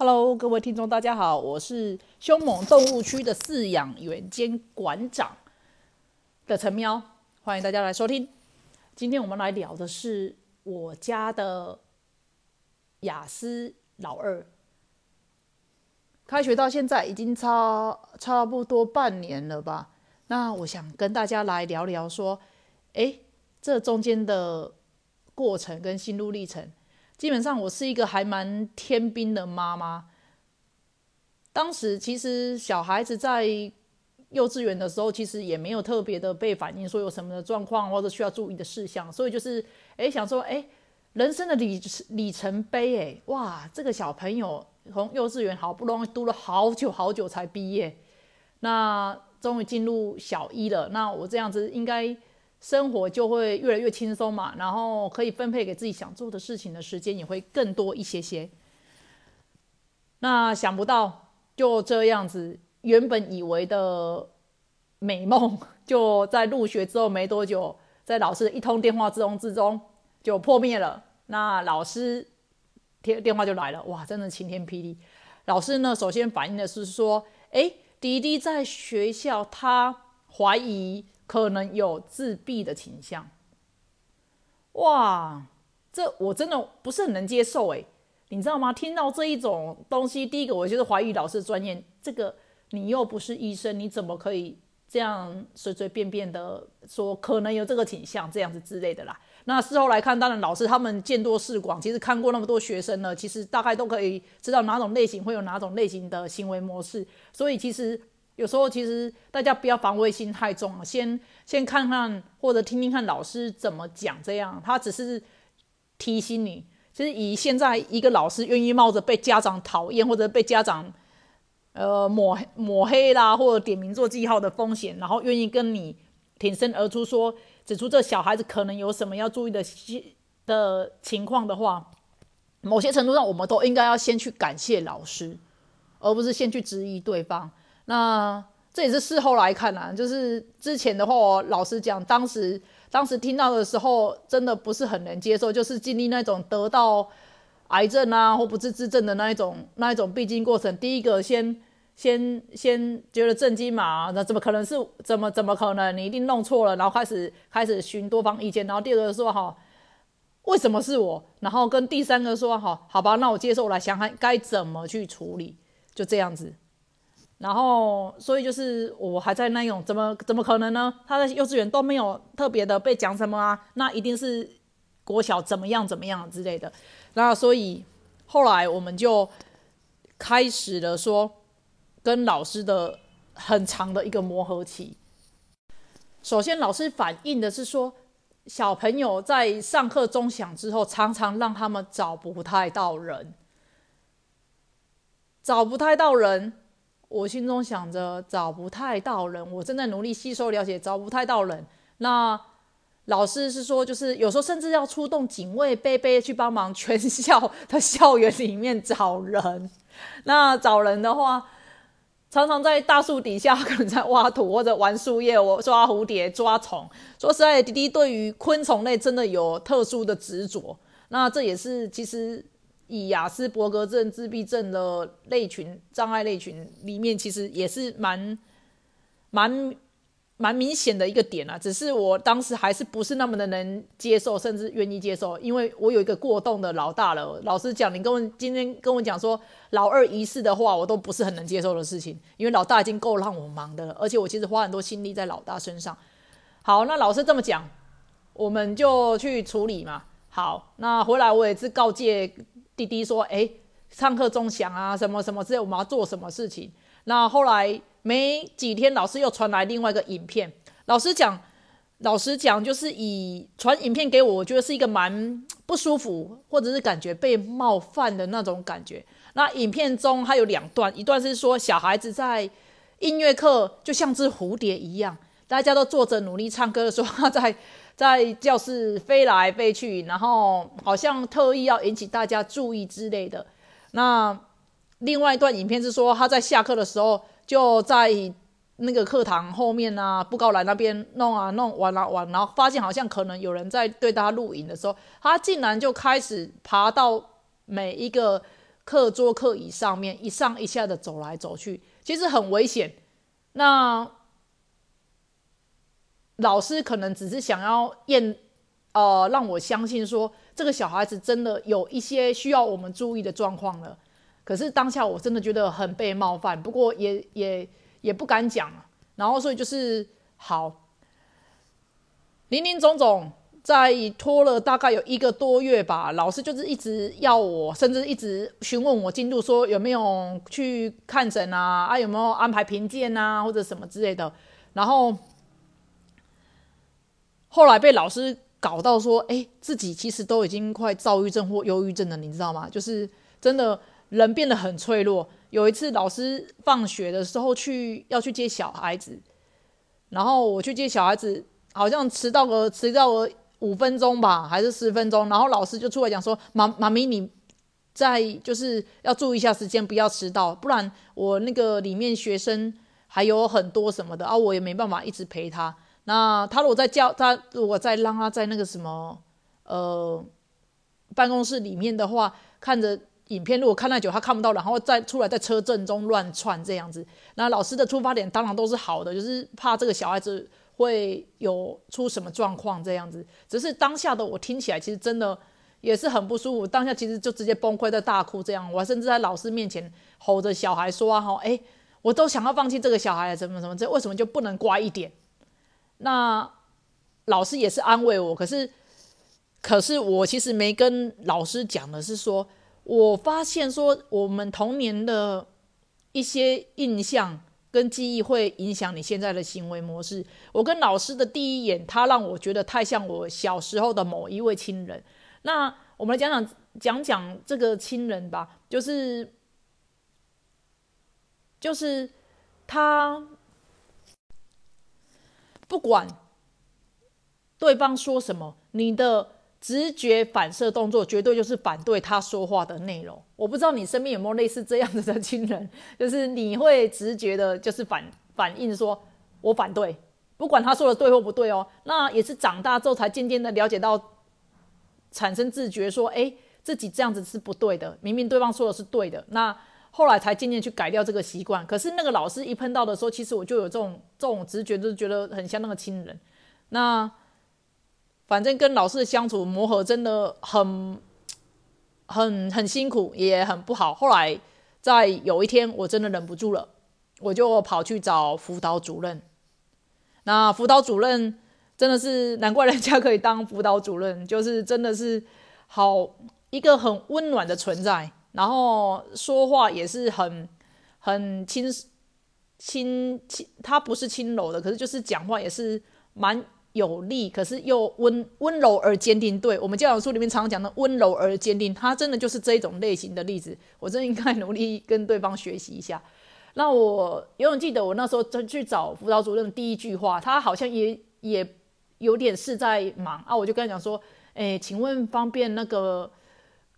Hello，各位听众，大家好，我是凶猛动物区的饲养员兼馆长的陈喵，欢迎大家来收听。今天我们来聊的是我家的雅思老二，开学到现在已经差差不多半年了吧？那我想跟大家来聊聊说，诶，这中间的过程跟心路历程。基本上我是一个还蛮天兵的妈妈。当时其实小孩子在幼稚园的时候，其实也没有特别的被反映说有什么的状况或者需要注意的事项，所以就是哎想说哎人生的里里程碑哎哇这个小朋友从幼稚园好不容易读了好久好久才毕业，那终于进入小一了，那我这样子应该。生活就会越来越轻松嘛，然后可以分配给自己想做的事情的时间也会更多一些些。那想不到就这样子，原本以为的美梦，就在入学之后没多久，在老师的一通电话之中之中就破灭了。那老师电电话就来了，哇，真的晴天霹雳！老师呢，首先反映的是说，哎，迪迪在学校他怀疑。可能有自闭的倾向，哇，这我真的不是很能接受诶，你知道吗？听到这一种东西，第一个我就是怀疑老师专业。这个你又不是医生，你怎么可以这样随随便便的说可能有这个倾向这样子之类的啦？那事后来看，当然老师他们见多识广，其实看过那么多学生呢，其实大概都可以知道哪种类型会有哪种类型的行为模式，所以其实。有时候其实大家不要防卫心太重了，先先看看或者听听看老师怎么讲，这样他只是提醒你。其实以现在一个老师愿意冒着被家长讨厌或者被家长呃抹抹黑啦，或者点名做记号的风险，然后愿意跟你挺身而出说指出这小孩子可能有什么要注意的的情况的话，某些程度上我们都应该要先去感谢老师，而不是先去质疑对方。那这也是事后来看啊，就是之前的话，我老实讲，当时当时听到的时候，真的不是很能接受，就是经历那种得到癌症啊或不治之症的那一种那一种必经过程。第一个先先先觉得震惊嘛，那怎么可能是怎么怎么可能？你一定弄错了，然后开始开始寻多方意见，然后第二个说哈，为什么是我？然后跟第三个说哈，好吧，那我接受，我来想想该怎么去处理，就这样子。然后，所以就是我还在那种怎么怎么可能呢？他在幼稚园都没有特别的被讲什么啊，那一定是国小怎么样怎么样之类的。那所以后来我们就开始了说跟老师的很长的一个磨合期。首先，老师反映的是说，小朋友在上课钟响之后，常常让他们找不太到人，找不太到人。我心中想着找不太到人，我正在努力吸收了解，找不太到人。那老师是说，就是有时候甚至要出动警卫、贝贝去帮忙全校的校园里面找人。那找人的话，常常在大树底下，可能在挖土或者玩树叶，我抓蝴蝶、抓虫。说实在，弟弟对于昆虫类真的有特殊的执着。那这也是其实。以雅斯伯格症、自闭症的类群障碍类群里面，其实也是蛮蛮蛮明显的一个点啊。只是我当时还是不是那么的能接受，甚至愿意接受，因为我有一个过动的老大了。老实讲，你跟我今天跟我讲说老二一世的话，我都不是很能接受的事情，因为老大已经够让我忙的了，而且我其实花很多心力在老大身上。好，那老师这么讲，我们就去处理嘛。好，那回来我也是告诫。弟弟说：“哎，上课钟响啊，什么什么之类，我们要做什么事情？”那后来没几天，老师又传来另外一个影片。老师讲，老师讲，就是以传影片给我，我觉得是一个蛮不舒服，或者是感觉被冒犯的那种感觉。那影片中还有两段，一段是说小孩子在音乐课就像只蝴蝶一样，大家都坐着努力唱歌，说他在。在教室飞来飞去，然后好像特意要引起大家注意之类的。那另外一段影片是说，他在下课的时候就在那个课堂后面啊，布告栏那边弄啊弄玩啊玩，然后发现好像可能有人在对他录影的时候，他竟然就开始爬到每一个课桌课椅上面一上一下的走来走去，其实很危险。那老师可能只是想要验，呃，让我相信说这个小孩子真的有一些需要我们注意的状况了。可是当下我真的觉得很被冒犯，不过也也也不敢讲，然后所以就是好，林林总总。在拖了大概有一个多月吧，老师就是一直要我，甚至一直询问我进度，说有没有去看诊啊，啊有没有安排评鉴啊，或者什么之类的。然后后来被老师搞到说，哎，自己其实都已经快躁郁症或忧郁症了，你知道吗？就是真的人变得很脆弱。有一次老师放学的时候去要去接小孩子，然后我去接小孩子，好像迟到个迟到个。五分钟吧，还是十分钟？然后老师就出来讲说：“妈妈咪，你在就是要注意一下时间，不要迟到，不然我那个里面学生还有很多什么的啊，我也没办法一直陪他。那他如果在教他，如果再让他在那个什么呃办公室里面的话，看着影片，如果看太久他看不到，然后再出来在车阵中乱窜这样子，那老师的出发点当然都是好的，就是怕这个小孩子。”会有出什么状况这样子？只是当下的我听起来其实真的也是很不舒服。当下其实就直接崩溃在大哭这样。我甚至在老师面前吼着小孩说：“啊，哈，哎，我都想要放弃这个小孩，怎么怎么这为什么就不能乖一点？”那老师也是安慰我，可是可是我其实没跟老师讲的是说，我发现说我们童年的一些印象。跟记忆会影响你现在的行为模式。我跟老师的第一眼，他让我觉得太像我小时候的某一位亲人。那我们来讲讲讲讲这个亲人吧，就是就是他不管对方说什么，你的。直觉反射动作绝对就是反对他说话的内容。我不知道你身边有没有类似这样子的亲人，就是你会直觉的，就是反反应说，我反对，不管他说的对或不对哦。那也是长大之后才渐渐的了解到，产生自觉说，哎，自己这样子是不对的。明明对方说的是对的，那后来才渐渐去改掉这个习惯。可是那个老师一碰到的时候，其实我就有这种这种直觉，就是觉得很像那个亲人。那。反正跟老师的相处磨合真的很、很、很辛苦，也很不好。后来在有一天，我真的忍不住了，我就跑去找辅导主任。那辅导主任真的是难怪人家可以当辅导主任，就是真的是好一个很温暖的存在，然后说话也是很、很轻、轻、轻，他不是轻柔的，可是就是讲话也是蛮。有力，可是又温温柔而坚定。对我们教养书里面常常讲的温柔而坚定，他真的就是这一种类型的例子。我真应该努力跟对方学习一下。那我永远记得我那时候去找辅导主任第一句话，他好像也也有点事在忙啊，我就跟他讲说：“哎，请问方便那个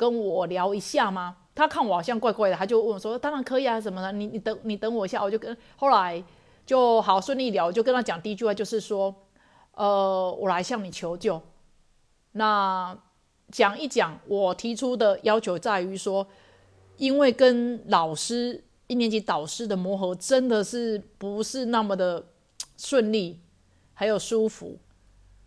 跟我聊一下吗？”他看我好像怪怪的，他就问我说：“当然可以啊，什么的，你你等你等我一下。”我就跟后来就好顺利聊，就跟他讲第一句话就是说。呃，我来向你求救。那讲一讲，我提出的要求在于说，因为跟老师一年级导师的磨合真的是不是那么的顺利，还有舒服，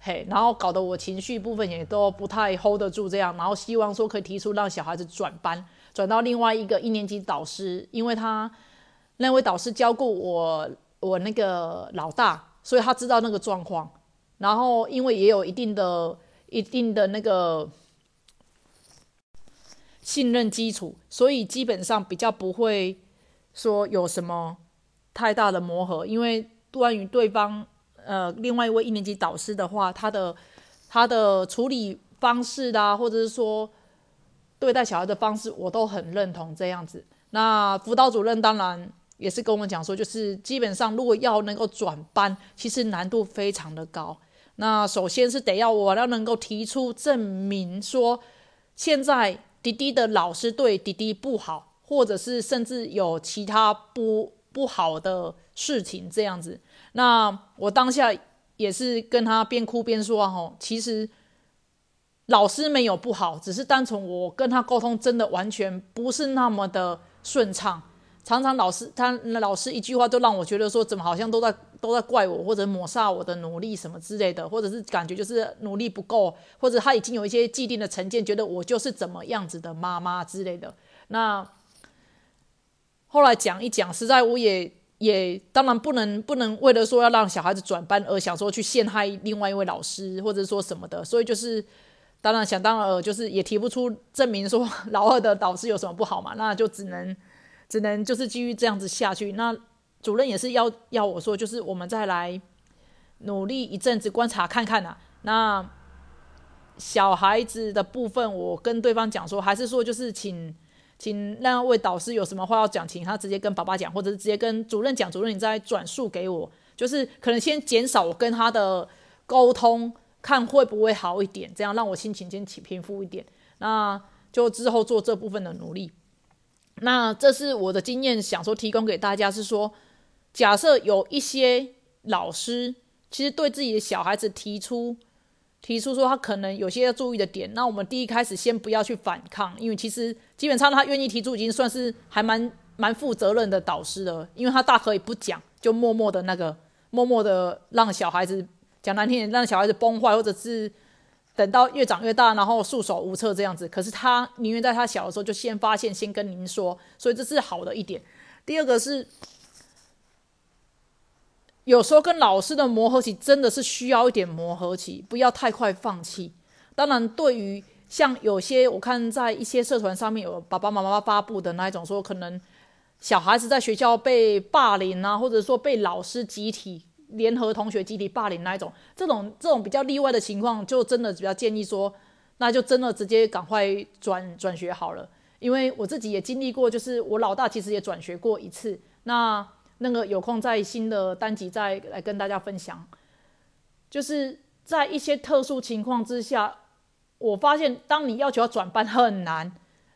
嘿，然后搞得我情绪部分也都不太 hold 得住，这样，然后希望说可以提出让小孩子转班，转到另外一个一年级导师，因为他那位导师教过我，我那个老大，所以他知道那个状况。然后，因为也有一定的、一定的那个信任基础，所以基本上比较不会说有什么太大的磨合。因为关于对方，呃，另外一位一年级导师的话，他的他的处理方式啦，或者是说对待小孩的方式，我都很认同这样子。那辅导主任当然也是跟我们讲说，就是基本上如果要能够转班，其实难度非常的高。那首先是得要我要能够提出证明说，现在滴滴的老师对滴滴不好，或者是甚至有其他不不好的事情这样子。那我当下也是跟他边哭边说吼，其实老师没有不好，只是单纯我跟他沟通真的完全不是那么的顺畅。常常老师他老师一句话都让我觉得说，怎么好像都在都在怪我或者抹杀我的努力什么之类的，或者是感觉就是努力不够，或者他已经有一些既定的成见，觉得我就是怎么样子的妈妈之类的。那后来讲一讲，实在我也也当然不能不能为了说要让小孩子转班而想说去陷害另外一位老师或者说什么的，所以就是当然想当然就是也提不出证明说老二的导师有什么不好嘛，那就只能。只能就是继续这样子下去。那主任也是要要我说，就是我们再来努力一阵子观察看看呐。那小孩子的部分，我跟对方讲说，还是说就是请请那位导师有什么话要讲，请他直接跟爸爸讲，或者是直接跟主任讲。主任你再转述给我，就是可能先减少我跟他的沟通，看会不会好一点，这样让我心情先起平复一点。那就之后做这部分的努力。那这是我的经验，想说提供给大家是说，假设有一些老师其实对自己的小孩子提出提出说他可能有些要注意的点，那我们第一开始先不要去反抗，因为其实基本上他愿意提出已经算是还蛮蛮负责任的导师了，因为他大可以不讲，就默默的那个默默的让小孩子讲难听点，让小孩子崩坏，或者是。等到越长越大，然后束手无策这样子。可是他宁愿在他小的时候就先发现，先跟您说，所以这是好的一点。第二个是，有时候跟老师的磨合期真的是需要一点磨合期，不要太快放弃。当然，对于像有些我看在一些社团上面有爸爸妈妈发布的那一种，说可能小孩子在学校被霸凌啊，或者说被老师集体。联合同学集体霸凌那一种，这种这种比较例外的情况，就真的比较建议说，那就真的直接赶快转转学好了。因为我自己也经历过，就是我老大其实也转学过一次。那那个有空在新的单集再来跟大家分享。就是在一些特殊情况之下，我发现当你要求要转班很难，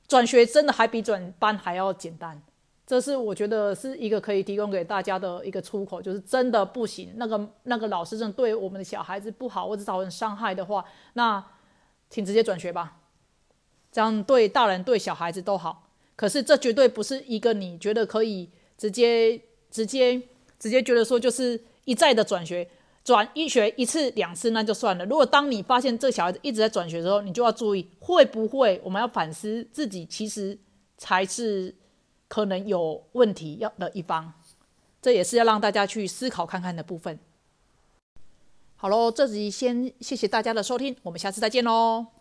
转学真的还比转班还要简单。这是我觉得是一个可以提供给大家的一个出口，就是真的不行，那个那个老师真的对我们的小孩子不好，或者造成伤害的话，那请直接转学吧，这样对大人对小孩子都好。可是这绝对不是一个你觉得可以直接直接直接觉得说就是一再的转学，转一学一次两次那就算了。如果当你发现这小孩子一直在转学的时候，你就要注意会不会我们要反思自己，其实才是。可能有问题要的一方，这也是要让大家去思考看看的部分。好喽，这集先谢谢大家的收听，我们下次再见喽。